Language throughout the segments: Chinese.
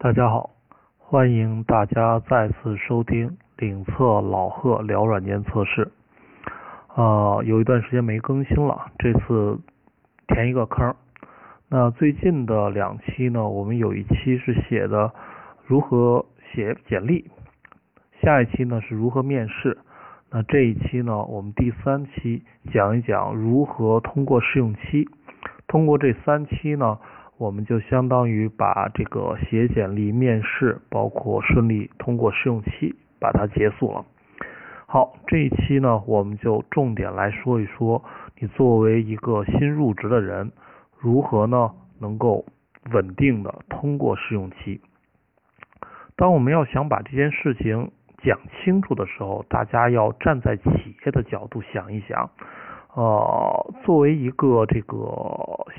大家好，欢迎大家再次收听领测老贺聊软件测试。呃，有一段时间没更新了，这次填一个坑。那最近的两期呢，我们有一期是写的如何写简历，下一期呢是如何面试。那这一期呢，我们第三期讲一讲如何通过试用期。通过这三期呢。我们就相当于把这个写简历、面试，包括顺利通过试用期，把它结束了。好，这一期呢，我们就重点来说一说，你作为一个新入职的人，如何呢能够稳定的通过试用期。当我们要想把这件事情讲清楚的时候，大家要站在企业的角度想一想。呃，作为一个这个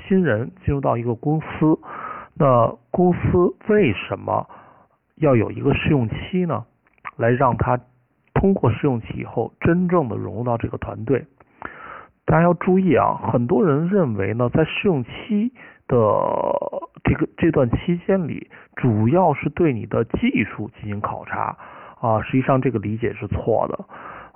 新人进入到一个公司，那公司为什么要有一个试用期呢？来让他通过试用期以后，真正的融入到这个团队。大家要注意啊，很多人认为呢，在试用期的这个这段期间里，主要是对你的技术进行考察啊，实际上这个理解是错的。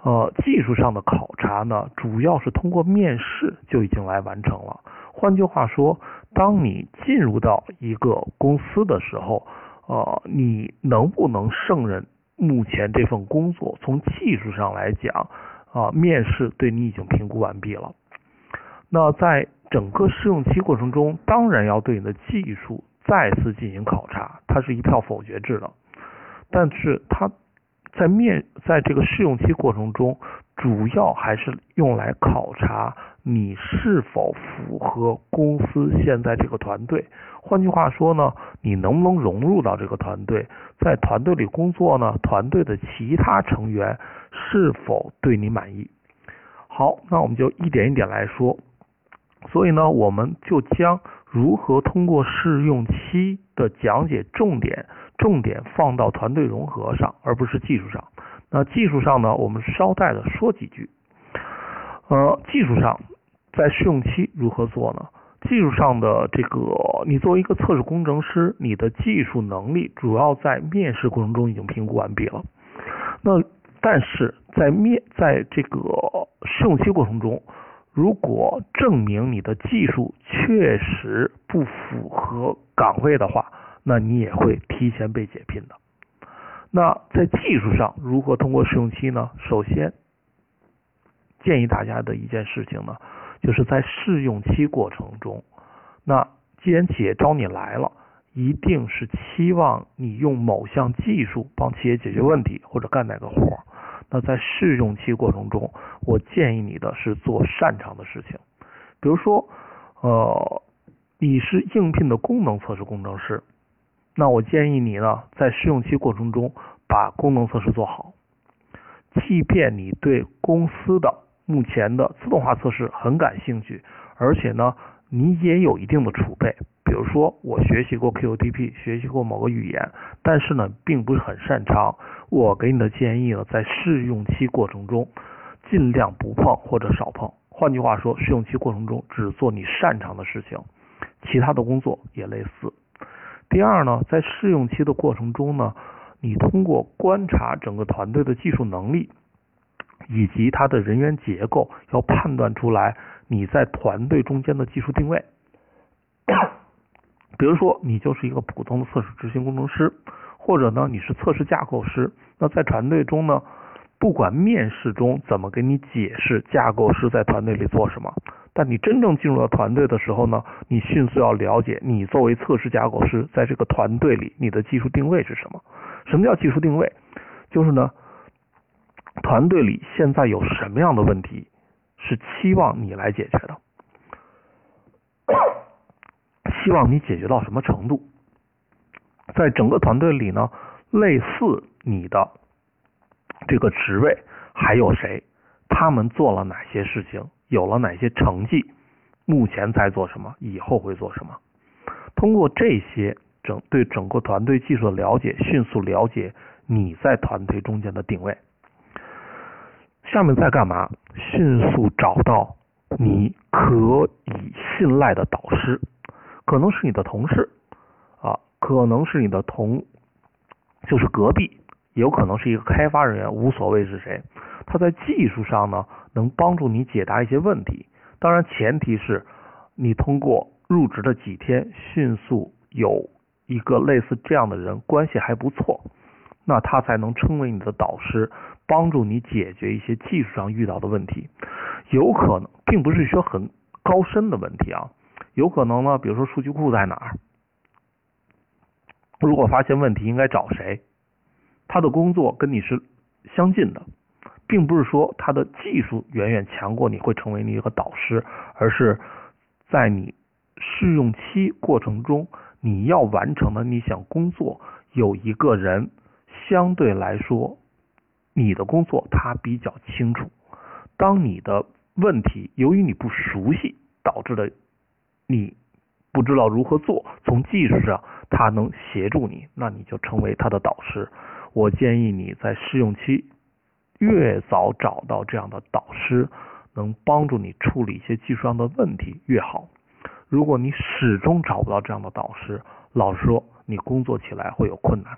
呃，技术上的考察呢，主要是通过面试就已经来完成了。换句话说，当你进入到一个公司的时候，呃，你能不能胜任目前这份工作，从技术上来讲，啊，面试对你已经评估完毕了。那在整个试用期过程中，当然要对你的技术再次进行考察，它是一票否决制的，但是它。在面在这个试用期过程中，主要还是用来考察你是否符合公司现在这个团队。换句话说呢，你能不能融入到这个团队，在团队里工作呢？团队的其他成员是否对你满意？好，那我们就一点一点来说。所以呢，我们就将如何通过试用期的讲解重点。重点放到团队融合上，而不是技术上。那技术上呢，我们捎带的说几句。呃，技术上在试用期如何做呢？技术上的这个，你作为一个测试工程师，你的技术能力主要在面试过程中已经评估完毕了。那但是在面在这个试用期过程中，如果证明你的技术确实不符合岗位的话，那你也会提前被解聘的。那在技术上如何通过试用期呢？首先建议大家的一件事情呢，就是在试用期过程中，那既然企业招你来了，一定是期望你用某项技术帮企业解决问题或者干哪个活儿。那在试用期过程中，我建议你的是做擅长的事情，比如说，呃，你是应聘的功能测试工程师。那我建议你呢，在试用期过程中把功能测试做好。即便你对公司的目前的自动化测试很感兴趣，而且呢，你也有一定的储备，比如说我学习过 QTP，学习过某个语言，但是呢，并不是很擅长。我给你的建议呢，在试用期过程中尽量不碰或者少碰。换句话说，试用期过程中只做你擅长的事情，其他的工作也类似。第二呢，在试用期的过程中呢，你通过观察整个团队的技术能力以及它的人员结构，要判断出来你在团队中间的技术定位。比如说，你就是一个普通的测试执行工程师，或者呢，你是测试架构师。那在团队中呢，不管面试中怎么给你解释架构师在团队里做什么。但你真正进入到团队的时候呢，你迅速要了解你作为测试架构师在这个团队里你的技术定位是什么？什么叫技术定位？就是呢，团队里现在有什么样的问题是期望你来解决的？希望你解决到什么程度？在整个团队里呢，类似你的这个职位还有谁？他们做了哪些事情？有了哪些成绩？目前在做什么？以后会做什么？通过这些整对整个团队技术的了解，迅速了解你在团队中间的定位。下面在干嘛？迅速找到你可以信赖的导师，可能是你的同事啊，可能是你的同，就是隔壁，有可能是一个开发人员，无所谓是谁。他在技术上呢，能帮助你解答一些问题。当然，前提是你通过入职的几天，迅速有一个类似这样的人，关系还不错，那他才能成为你的导师，帮助你解决一些技术上遇到的问题。有可能，并不是说很高深的问题啊。有可能呢，比如说数据库在哪儿？如果发现问题，应该找谁？他的工作跟你是相近的。并不是说他的技术远远强过你会成为你一个导师，而是在你试用期过程中你要完成的你想工作有一个人相对来说你的工作他比较清楚。当你的问题由于你不熟悉导致的你不知道如何做，从技术上他能协助你，那你就成为他的导师。我建议你在试用期。越早找到这样的导师，能帮助你处理一些技术上的问题越好。如果你始终找不到这样的导师，老实说，你工作起来会有困难。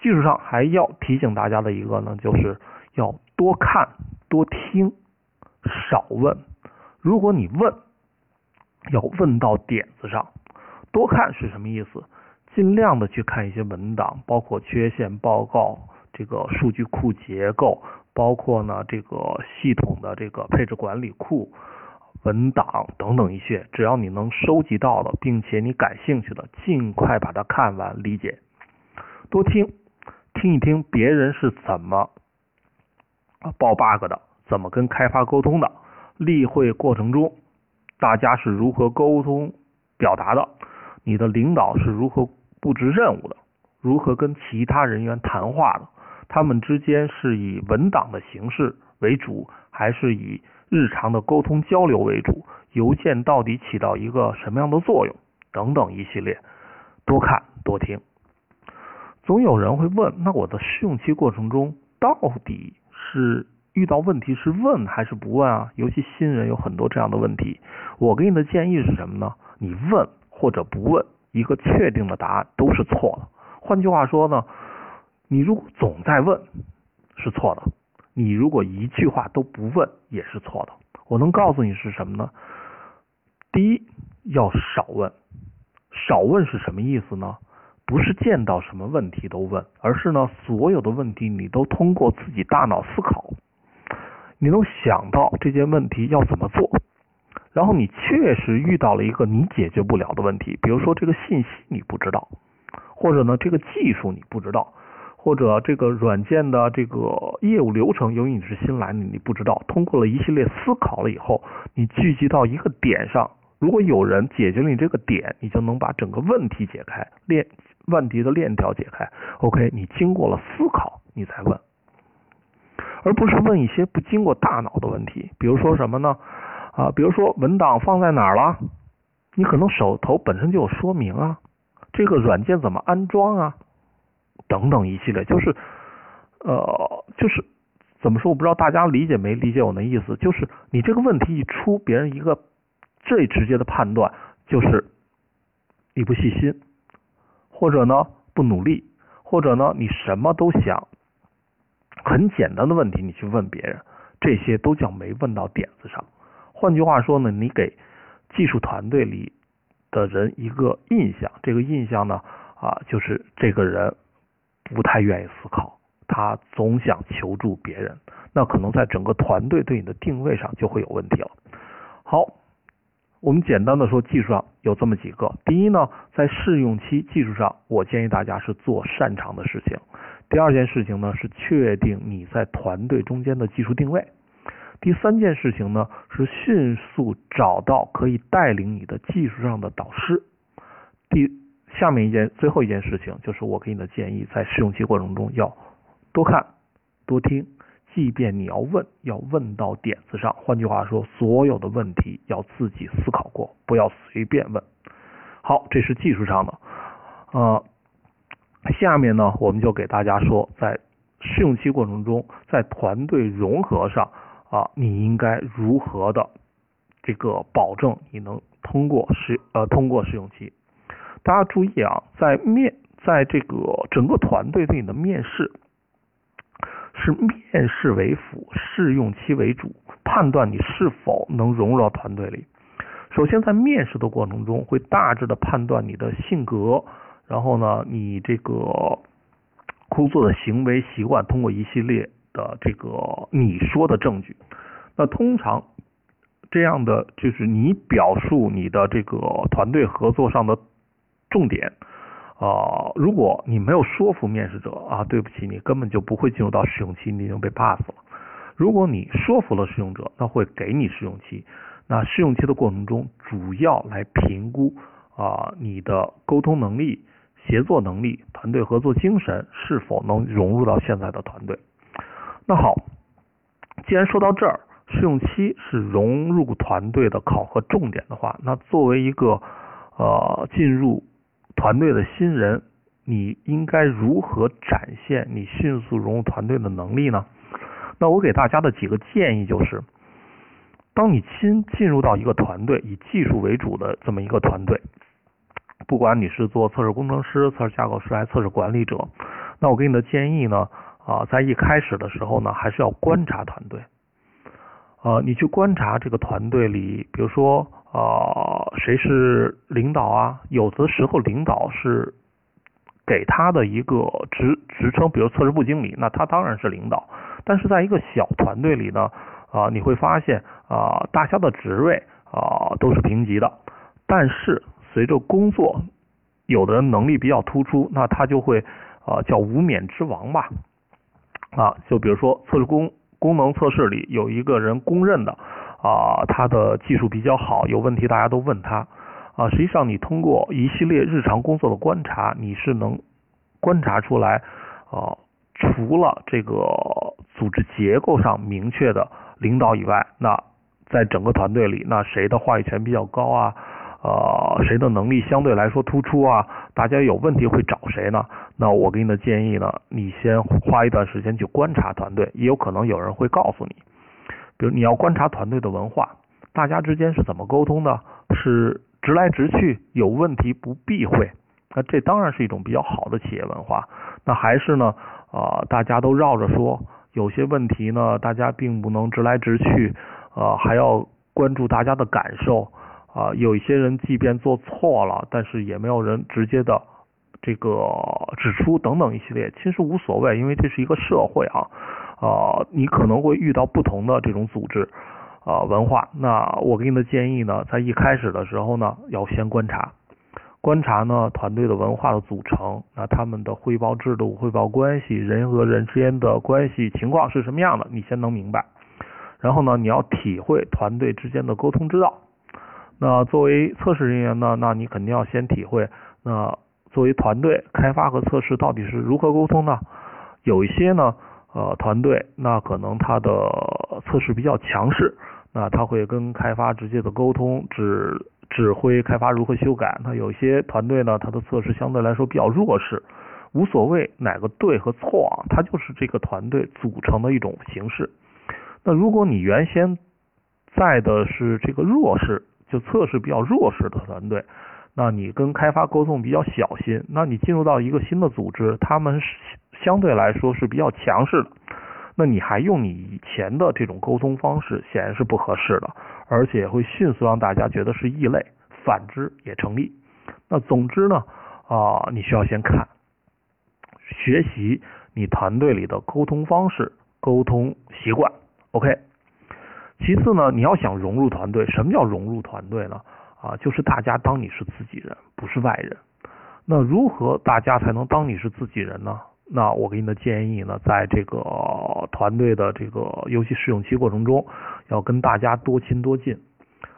技术上还要提醒大家的一个呢，就是要多看、多听、少问。如果你问，要问到点子上。多看是什么意思？尽量的去看一些文档，包括缺陷报告。这个数据库结构，包括呢这个系统的这个配置管理库、文档等等一些，只要你能收集到的，并且你感兴趣的，尽快把它看完理解。多听，听一听别人是怎么报 bug 的，怎么跟开发沟通的，例会过程中大家是如何沟通表达的，你的领导是如何布置任务的，如何跟其他人员谈话的。他们之间是以文档的形式为主，还是以日常的沟通交流为主？邮件到底起到一个什么样的作用？等等一系列，多看多听。总有人会问：那我的试用期过程中到底是遇到问题是问还是不问啊？尤其新人有很多这样的问题。我给你的建议是什么呢？你问或者不问，一个确定的答案都是错的。换句话说呢？你如果总在问，是错的；你如果一句话都不问，也是错的。我能告诉你是什么呢？第一，要少问。少问是什么意思呢？不是见到什么问题都问，而是呢，所有的问题你都通过自己大脑思考，你能想到这件问题要怎么做，然后你确实遇到了一个你解决不了的问题，比如说这个信息你不知道，或者呢，这个技术你不知道。或者这个软件的这个业务流程，由于你是新来的，你不知道。通过了一系列思考了以后，你聚集到一个点上，如果有人解决了你这个点，你就能把整个问题解开，链问题的链条解开。OK，你经过了思考，你再问，而不是问一些不经过大脑的问题。比如说什么呢？啊，比如说文档放在哪儿了？你可能手头本身就有说明啊。这个软件怎么安装啊？等等一系列，就是，呃，就是怎么说？我不知道大家理解没理解我的意思。就是你这个问题一出，别人一个最直接的判断就是你不细心，或者呢不努力，或者呢你什么都想，很简单的问题你去问别人，这些都叫没问到点子上。换句话说呢，你给技术团队里的人一个印象，这个印象呢啊，就是这个人。不太愿意思考，他总想求助别人，那可能在整个团队对你的定位上就会有问题了。好，我们简单的说，技术上有这么几个。第一呢，在试用期技术上，我建议大家是做擅长的事情。第二件事情呢，是确定你在团队中间的技术定位。第三件事情呢，是迅速找到可以带领你的技术上的导师。第下面一件最后一件事情，就是我给你的建议，在试用期过程中要多看多听，即便你要问，要问到点子上。换句话说，所有的问题要自己思考过，不要随便问。好，这是技术上的。呃，下面呢，我们就给大家说，在试用期过程中，在团队融合上啊，你应该如何的这个保证你能通过试呃通过试用期。大家注意啊，在面在这个整个团队对你的面试，是面试为辅，试用期为主，判断你是否能融入到团队里。首先，在面试的过程中，会大致的判断你的性格，然后呢，你这个工作的行为习惯，通过一系列的这个你说的证据。那通常这样的就是你表述你的这个团队合作上的重点啊，如果你没有说服面试者啊，对不起，你根本就不会进入到试用期，你已经被 pass 了。如果你说服了试用者，那会给你试用期。那试用期的过程中，主要来评估啊你的沟通能力、协作能力、团队合作精神是否能融入到现在的团队。那好，既然说到这儿，试用期是融入团队的考核重点的话，那作为一个呃进入团队的新人，你应该如何展现你迅速融入团队的能力呢？那我给大家的几个建议就是。当你新进入到一个团队，以技术为主的这么一个团队，不管你是做测试工程师、测试架构师还是测试管理者，那我给你的建议呢，啊，在一开始的时候呢，还是要观察团队，呃，你去观察这个团队里，比如说啊，谁是领导啊？有的时候领导是给他的一个职职称，比如测试部经理，那他当然是领导，但是在一个小团队里呢。啊，你会发现啊，大家的职位啊都是平级的，但是随着工作，有的人能力比较突出，那他就会啊叫无冕之王吧。啊，就比如说测试工功能测试里有一个人公认的啊，他的技术比较好，有问题大家都问他啊。实际上，你通过一系列日常工作的观察，你是能观察出来啊，除了这个组织结构上明确的。领导以外，那在整个团队里，那谁的话语权比较高啊？呃，谁的能力相对来说突出啊？大家有问题会找谁呢？那我给你的建议呢，你先花一段时间去观察团队，也有可能有人会告诉你，比如你要观察团队的文化，大家之间是怎么沟通的？是直来直去，有问题不避讳，那这当然是一种比较好的企业文化。那还是呢，啊，大家都绕着说。有些问题呢，大家并不能直来直去，呃，还要关注大家的感受，啊，有一些人即便做错了，但是也没有人直接的这个指出等等一系列，其实无所谓，因为这是一个社会啊，啊，你可能会遇到不同的这种组织啊文化，那我给你的建议呢，在一开始的时候呢，要先观察。观察呢，团队的文化的组成，那他们的汇报制度、汇报关系、人和人之间的关系情况是什么样的，你先能明白。然后呢，你要体会团队之间的沟通之道。那作为测试人员呢，那你肯定要先体会，那作为团队开发和测试到底是如何沟通呢？有一些呢，呃，团队那可能他的测试比较强势，那他会跟开发直接的沟通，指。指挥开发如何修改，那有些团队呢，它的测试相对来说比较弱势，无所谓哪个对和错啊，它就是这个团队组成的一种形式。那如果你原先在的是这个弱势，就测试比较弱势的团队，那你跟开发沟通比较小心，那你进入到一个新的组织，他们相对来说是比较强势的。那你还用你以前的这种沟通方式，显然是不合适的，而且会迅速让大家觉得是异类。反之也成立。那总之呢，啊，你需要先看，学习你团队里的沟通方式、沟通习惯。OK。其次呢，你要想融入团队，什么叫融入团队呢？啊，就是大家当你是自己人，不是外人。那如何大家才能当你是自己人呢？那我给你的建议呢，在这个团队的这个尤其试用期过程中，要跟大家多亲多近。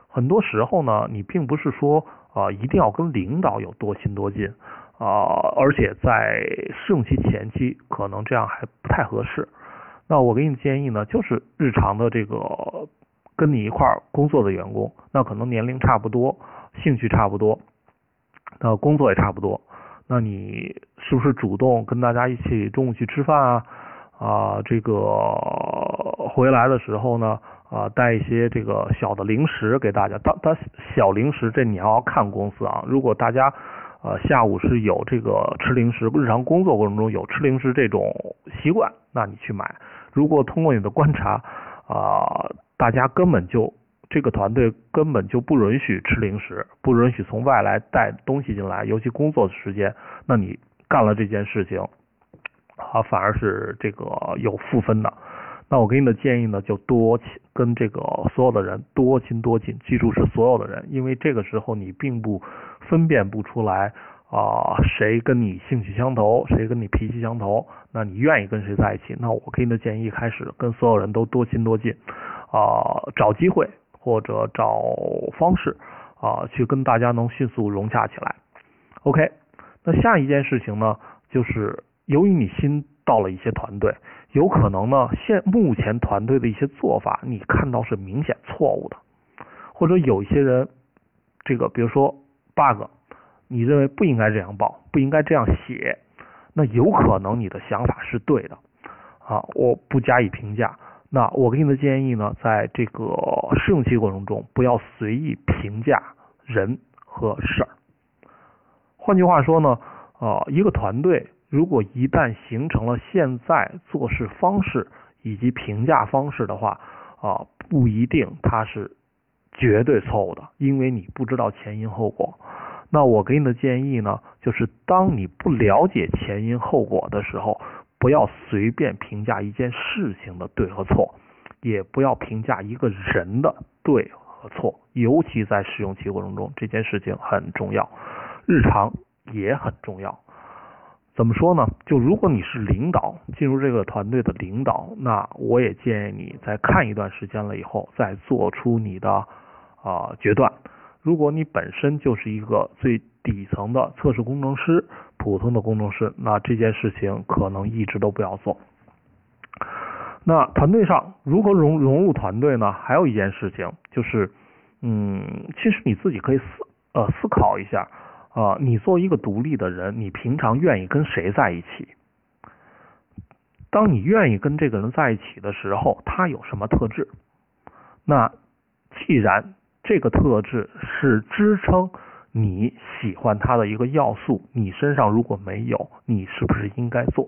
很多时候呢，你并不是说啊一定要跟领导有多亲多近啊，而且在试用期前期可能这样还不太合适。那我给你建议呢，就是日常的这个跟你一块儿工作的员工，那可能年龄差不多，兴趣差不多，那工作也差不多。那你是不是主动跟大家一起中午去吃饭啊？啊，这个回来的时候呢，啊，带一些这个小的零食给大家。当当小零食，这你要看公司啊。如果大家呃下午是有这个吃零食，日常工作过程中有吃零食这种习惯，那你去买。如果通过你的观察啊，大家根本就这个团队根本就不允许吃零食，不允许从外来带东西进来，尤其工作的时间，那你干了这件事情啊，反而是这个有负分的。那我给你的建议呢，就多跟这个所有的人多亲多近，记住是所有的人，因为这个时候你并不分辨不出来啊，谁跟你兴趣相投，谁跟你脾气相投，那你愿意跟谁在一起？那我给你的建议开始跟所有人都多亲多近啊，找机会或者找方式啊，去跟大家能迅速融洽起来。OK，那下一件事情呢，就是由于你新到了一些团队。有可能呢，现目前团队的一些做法，你看到是明显错误的，或者有一些人，这个比如说 bug，你认为不应该这样报，不应该这样写，那有可能你的想法是对的，啊，我不加以评价。那我给你的建议呢，在这个试用期过程中，不要随意评价人和事儿。换句话说呢，啊，一个团队。如果一旦形成了现在做事方式以及评价方式的话，啊，不一定它是绝对错误的，因为你不知道前因后果。那我给你的建议呢，就是当你不了解前因后果的时候，不要随便评价一件事情的对和错，也不要评价一个人的对和错，尤其在试用期过程中，这件事情很重要，日常也很重要。怎么说呢？就如果你是领导，进入这个团队的领导，那我也建议你在看一段时间了以后，再做出你的啊决断。如果你本身就是一个最底层的测试工程师，普通的工程师，那这件事情可能一直都不要做。那团队上如何融融入团队呢？还有一件事情就是，嗯，其实你自己可以思呃思考一下。啊，你作为一个独立的人，你平常愿意跟谁在一起？当你愿意跟这个人在一起的时候，他有什么特质？那既然这个特质是支撑你喜欢他的一个要素，你身上如果没有，你是不是应该做？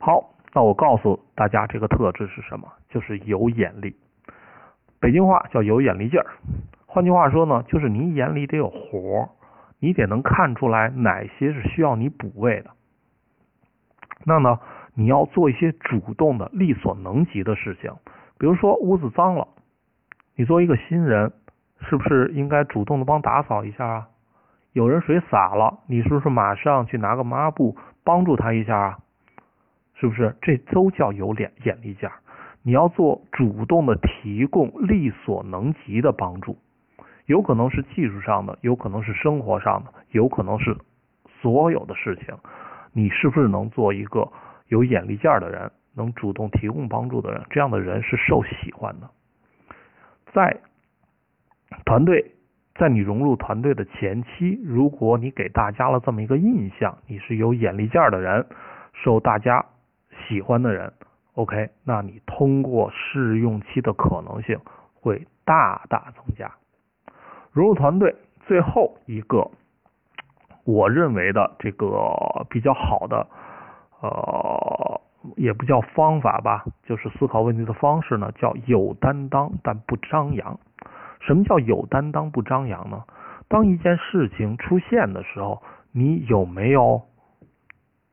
好，那我告诉大家，这个特质是什么？就是有眼力。北京话叫有眼力劲儿。换句话说呢，就是你眼里得有活儿。你得能看出来哪些是需要你补位的，那呢，你要做一些主动的、力所能及的事情。比如说屋子脏了，你作为一个新人，是不是应该主动的帮打扫一下啊？有人水洒了，你是不是马上去拿个抹布帮助他一下啊？是不是？这都叫有眼眼力劲儿。你要做主动的提供力所能及的帮助。有可能是技术上的，有可能是生活上的，有可能是所有的事情。你是不是能做一个有眼力劲儿的人，能主动提供帮助的人？这样的人是受喜欢的。在团队，在你融入团队的前期，如果你给大家了这么一个印象，你是有眼力劲儿的人，受大家喜欢的人，OK，那你通过试用期的可能性会大大增加。融入团队，最后一个我认为的这个比较好的，呃，也不叫方法吧，就是思考问题的方式呢，叫有担当但不张扬。什么叫有担当不张扬呢？当一件事情出现的时候，你有没有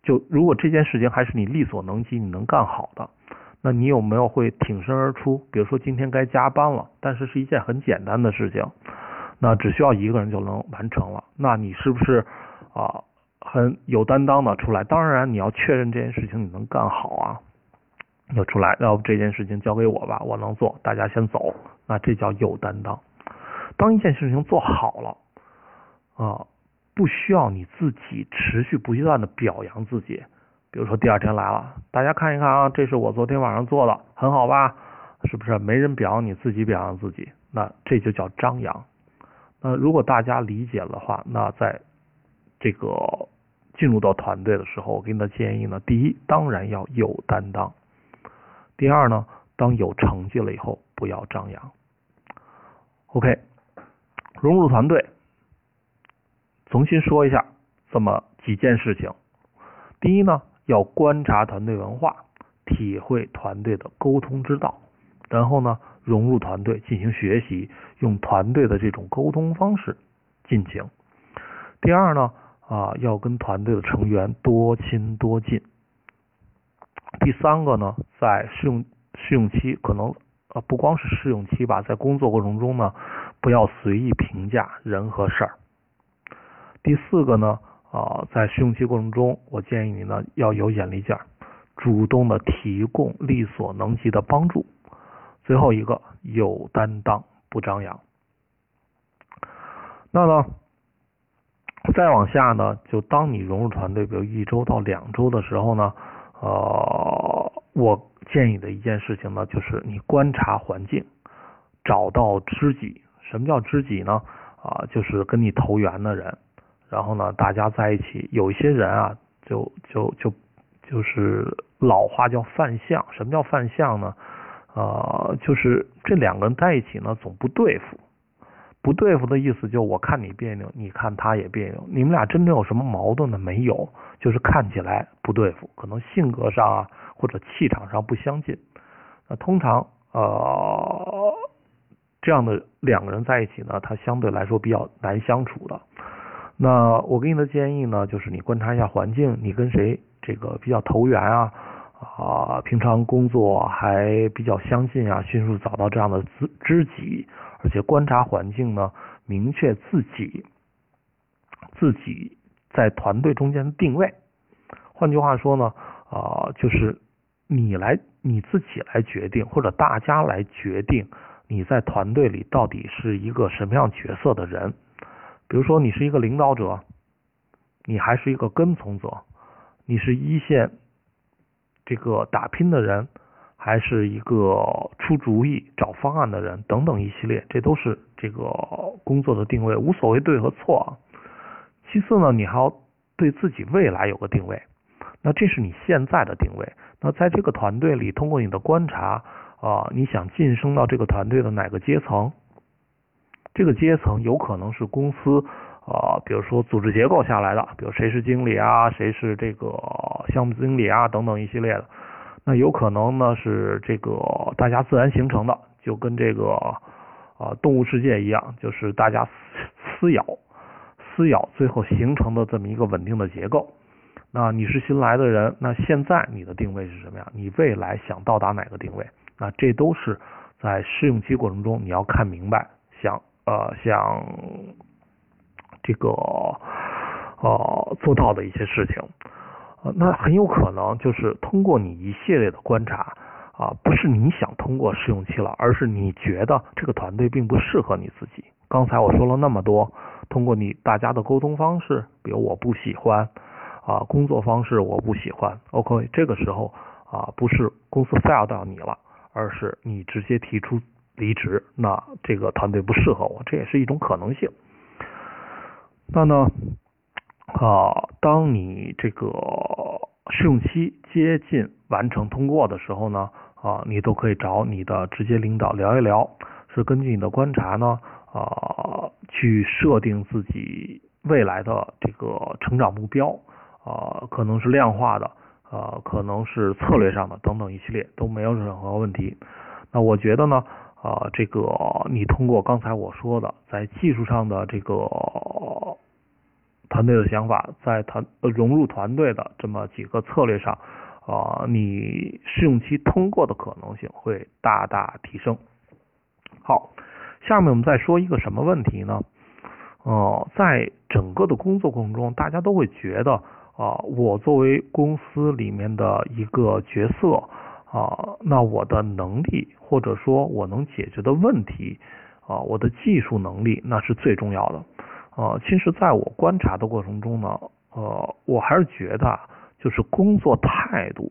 就如果这件事情还是你力所能及，你能干好的，那你有没有会挺身而出？比如说今天该加班了，但是是一件很简单的事情。那只需要一个人就能完成了，那你是不是啊很有担当的出来？当然你要确认这件事情你能干好啊，要出来，要不这件事情交给我吧，我能做，大家先走，那这叫有担当。当一件事情做好了啊，不需要你自己持续不断的表扬自己，比如说第二天来了，大家看一看啊，这是我昨天晚上做的，很好吧？是不是？没人表扬你自己表扬自己，那这就叫张扬。那，如果大家理解的话，那在这个进入到团队的时候，我给你的建议呢，第一，当然要有担当；第二呢，当有成绩了以后，不要张扬。OK，融入团队，重新说一下这么几件事情。第一呢，要观察团队文化，体会团队的沟通之道，然后呢，融入团队进行学习，用团队的这种沟通方式进行。第二呢，啊，要跟团队的成员多亲多近。第三个呢，在试用试用期，可能呃不光是试用期吧，在工作过程中呢，不要随意评价人和事儿。第四个呢，啊，在试用期过程中，我建议你呢要有眼力劲儿，主动的提供力所能及的帮助。最后一个，有担当，不张扬。那呢，再往下呢，就当你融入团队，比如一周到两周的时候呢。呃，我建议的一件事情呢，就是你观察环境，找到知己。什么叫知己呢？啊，就是跟你投缘的人。然后呢，大家在一起，有一些人啊，就就就就是老话叫犯相。什么叫犯相呢？呃，就是这两个人在一起呢，总不对付。不对付的意思就我看你别扭，你看他也别扭，你们俩真正有什么矛盾呢？没有，就是看起来不对付，可能性格上啊或者气场上不相近。那通常呃这样的两个人在一起呢，他相对来说比较难相处的。那我给你的建议呢，就是你观察一下环境，你跟谁这个比较投缘啊啊，平常工作还比较相近啊，迅速找到这样的知知己。而且观察环境呢，明确自己自己在团队中间的定位。换句话说呢，啊，就是你来你自己来决定，或者大家来决定你在团队里到底是一个什么样角色的人。比如说，你是一个领导者，你还是一个跟从者，你是一线这个打拼的人。还是一个出主意、找方案的人，等等一系列，这都是这个工作的定位，无所谓对和错。其次呢，你还要对自己未来有个定位，那这是你现在的定位。那在这个团队里，通过你的观察啊，你想晋升到这个团队的哪个阶层？这个阶层有可能是公司啊，比如说组织结构下来的，比如谁是经理啊，谁是这个项目经理啊，等等一系列的。那有可能呢是这个大家自然形成的，就跟这个啊动物世界一样，就是大家撕咬撕咬，最后形成的这么一个稳定的结构。那你是新来的人，那现在你的定位是什么呀？你未来想到达哪个定位？那这都是在试用期过程中你要看明白，想呃想这个呃做到的一些事情。那很有可能就是通过你一系列的观察啊，不是你想通过试用期了，而是你觉得这个团队并不适合你自己。刚才我说了那么多，通过你大家的沟通方式，比如我不喜欢啊，工作方式我不喜欢，OK，这个时候啊，不是公司 fire 到你了，而是你直接提出离职，那这个团队不适合我，这也是一种可能性。那呢？啊，当你这个试用期接近完成通过的时候呢，啊，你都可以找你的直接领导聊一聊，是根据你的观察呢，啊，去设定自己未来的这个成长目标，啊，可能是量化的，啊，可能是策略上的等等一系列都没有任何问题。那我觉得呢，啊，这个你通过刚才我说的，在技术上的这个。团队的想法，在团融入团队的这么几个策略上，啊，你试用期通过的可能性会大大提升。好，下面我们再说一个什么问题呢？呃，在整个的工作过程中，大家都会觉得啊，我作为公司里面的一个角色啊，那我的能力或者说我能解决的问题啊，我的技术能力那是最重要的。呃，其实在我观察的过程中呢，呃，我还是觉得，就是工作态度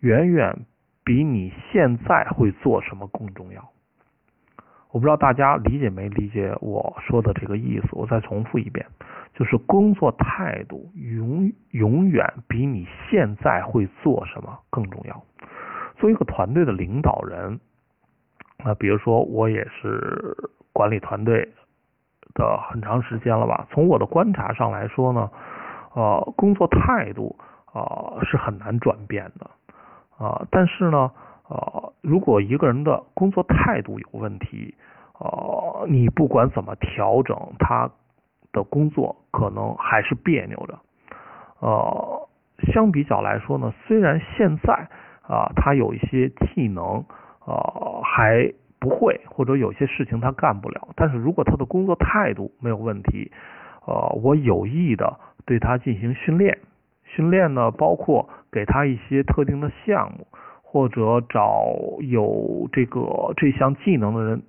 远远比你现在会做什么更重要。我不知道大家理解没理解我说的这个意思，我再重复一遍，就是工作态度永永远比你现在会做什么更重要。作为一个团队的领导人，那比如说我也是管理团队。的很长时间了吧？从我的观察上来说呢，呃，工作态度啊是很难转变的啊。但是呢，呃，如果一个人的工作态度有问题，呃，你不管怎么调整，他的工作可能还是别扭的。呃，相比较来说呢，虽然现在啊，他有一些技能啊还不会，或者有些事情他干不了，但是如果他的工作态度没有问题，呃，我有意的对他进行训练，训练呢包括给他一些特定的项目，或者找有这个这项技能的人，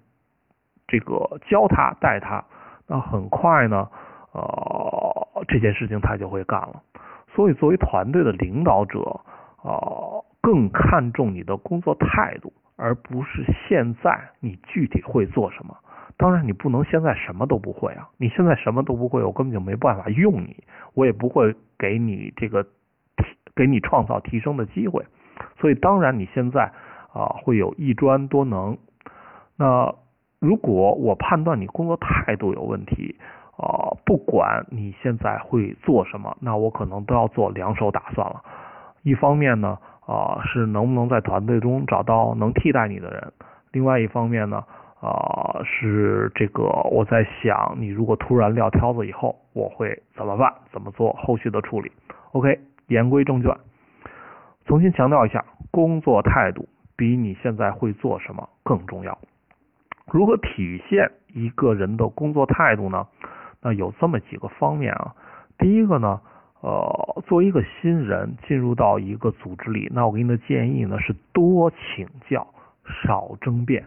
这个教他带他，那很快呢，呃，这件事情他就会干了。所以，作为团队的领导者，啊，更看重你的工作态度，而不是现在你具体会做什么。当然，你不能现在什么都不会啊！你现在什么都不会，我根本就没办法用你，我也不会给你这个提给你创造提升的机会。所以，当然你现在啊会有一专多能。那如果我判断你工作态度有问题，啊，不管你现在会做什么，那我可能都要做两手打算了。一方面呢，啊是能不能在团队中找到能替代你的人；另外一方面呢。啊，是这个，我在想，你如果突然撂挑子以后，我会怎么办？怎么做后续的处理？OK，言归正传，重新强调一下，工作态度比你现在会做什么更重要。如何体现一个人的工作态度呢？那有这么几个方面啊。第一个呢，呃，作为一个新人进入到一个组织里，那我给你的建议呢是多请教，少争辩。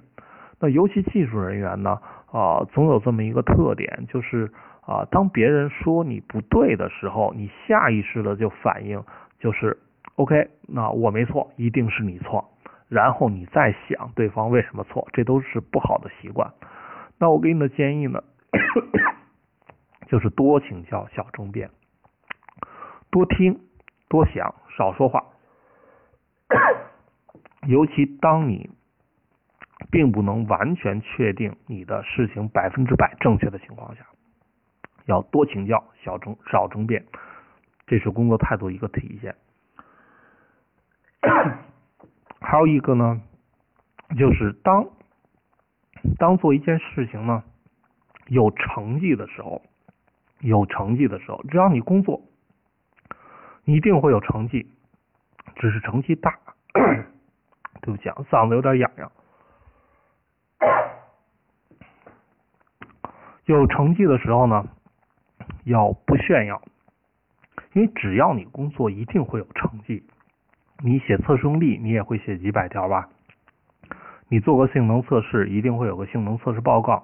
那尤其技术人员呢，啊，总有这么一个特点，就是啊，当别人说你不对的时候，你下意识的就反应就是，OK，那我没错，一定是你错，然后你再想对方为什么错，这都是不好的习惯。那我给你的建议呢，就是多请教，少争辩，多听，多想，少说话，尤其当你。并不能完全确定你的事情百分之百正确的情况下，要多请教，少争少争辩，这是工作态度一个体现。还有一个呢，就是当当做一件事情呢有成绩的时候，有成绩的时候，只要你工作，一定会有成绩，只是成绩大。对不起，啊，嗓子有点痒痒。有成绩的时候呢，要不炫耀，因为只要你工作，一定会有成绩。你写测试用例，你也会写几百条吧？你做个性能测试，一定会有个性能测试报告，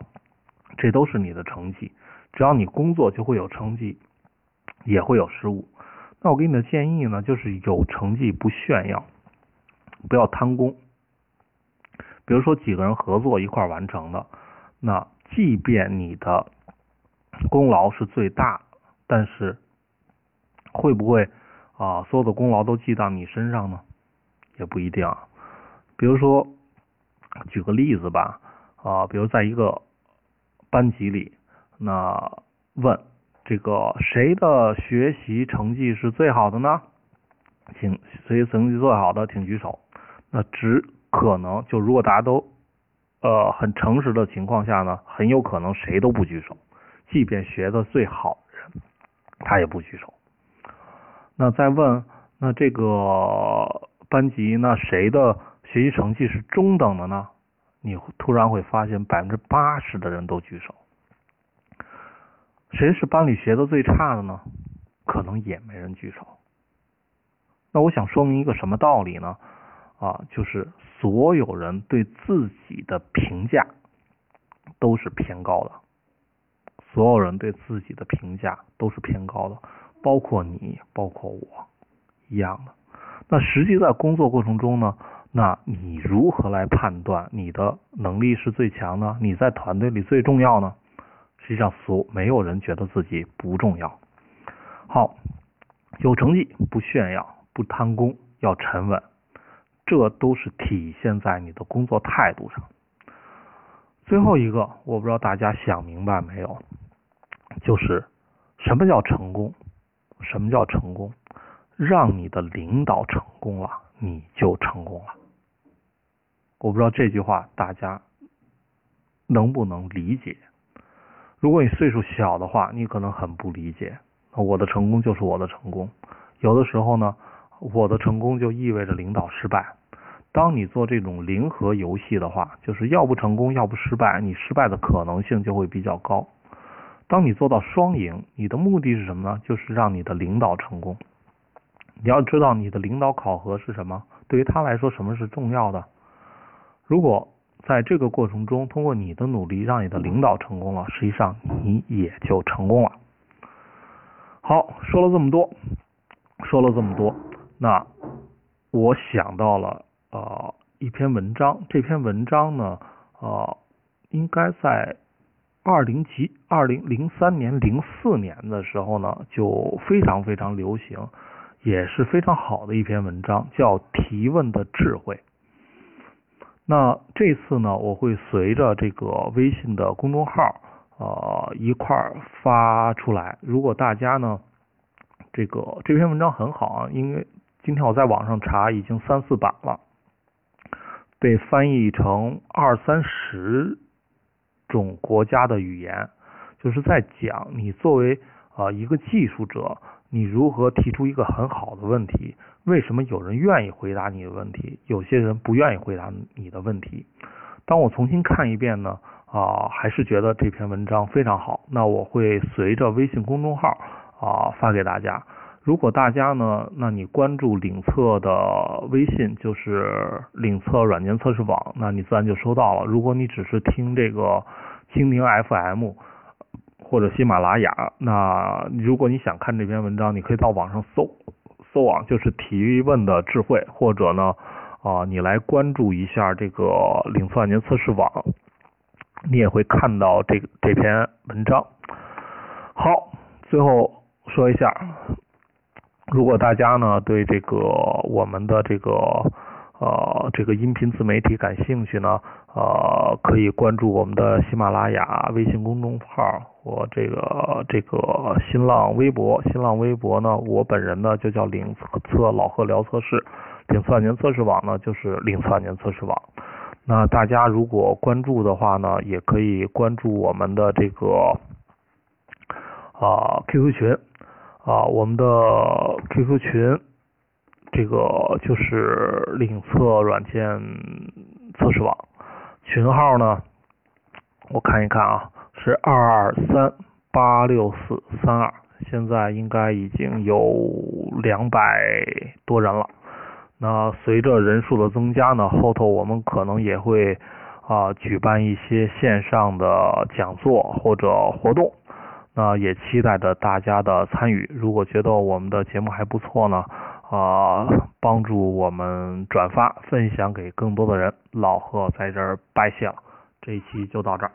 这都是你的成绩。只要你工作，就会有成绩，也会有失误。那我给你的建议呢，就是有成绩不炫耀，不要贪功。比如说几个人合作一块完成的，那。即便你的功劳是最大，但是会不会啊所有的功劳都记到你身上呢？也不一定。比如说，举个例子吧，啊，比如在一个班级里，那问这个谁的学习成绩是最好的呢？请谁成绩最好的，请举手。那只可能就如果大家都。呃，很诚实的情况下呢，很有可能谁都不举手，即便学的最好的人，他也不举手。那再问，那这个班级那谁的学习成绩是中等的呢？你突然会发现百分之八十的人都举手。谁是班里学的最差的呢？可能也没人举手。那我想说明一个什么道理呢？啊，就是所有人对自己的评价都是偏高的，所有人对自己的评价都是偏高的，包括你，包括我，一样的。那实际在工作过程中呢，那你如何来判断你的能力是最强呢？你在团队里最重要呢？实际上，所没有人觉得自己不重要。好，有成绩不炫耀，不贪功，要沉稳。这都是体现在你的工作态度上。最后一个，我不知道大家想明白没有，就是什么叫成功？什么叫成功？让你的领导成功了，你就成功了。我不知道这句话大家能不能理解。如果你岁数小的话，你可能很不理解。我的成功就是我的成功。有的时候呢，我的成功就意味着领导失败。当你做这种零和游戏的话，就是要不成功，要不失败，你失败的可能性就会比较高。当你做到双赢，你的目的是什么呢？就是让你的领导成功。你要知道，你的领导考核是什么？对于他来说，什么是重要的？如果在这个过程中，通过你的努力，让你的领导成功了，实际上你也就成功了。好，说了这么多，说了这么多，那我想到了。呃，一篇文章，这篇文章呢，呃，应该在二零几二零零三年、零四年的时候呢，就非常非常流行，也是非常好的一篇文章，叫《提问的智慧》。那这次呢，我会随着这个微信的公众号呃一块儿发出来。如果大家呢，这个这篇文章很好啊，因为今天我在网上查，已经三四版了。被翻译成二三十种国家的语言，就是在讲你作为啊一个技术者，你如何提出一个很好的问题？为什么有人愿意回答你的问题，有些人不愿意回答你的问题？当我重新看一遍呢，啊，还是觉得这篇文章非常好。那我会随着微信公众号啊发给大家。如果大家呢，那你关注领测的微信，就是领测软件测试网，那你自然就收到了。如果你只是听这个蜻蜓 FM 或者喜马拉雅，那如果你想看这篇文章，你可以到网上搜搜网，就是提问的智慧，或者呢啊，你来关注一下这个领测软件测试网，你也会看到这这篇文章。好，最后说一下。如果大家呢对这个我们的这个呃这个音频自媒体感兴趣呢，呃可以关注我们的喜马拉雅微信公众号或这个这个新浪微博。新浪微博呢，我本人呢就叫领测老贺聊测试，领测年测试网呢就是领测年测试网。那大家如果关注的话呢，也可以关注我们的这个啊 QQ 群。啊，我们的 QQ 群，这个就是领测软件测试网群号呢，我看一看啊，是二二三八六四三二，现在应该已经有两百多人了。那随着人数的增加呢，后头我们可能也会啊举办一些线上的讲座或者活动。那也期待着大家的参与。如果觉得我们的节目还不错呢，啊，帮助我们转发分享给更多的人。老贺在这儿拜谢了，这一期就到这儿。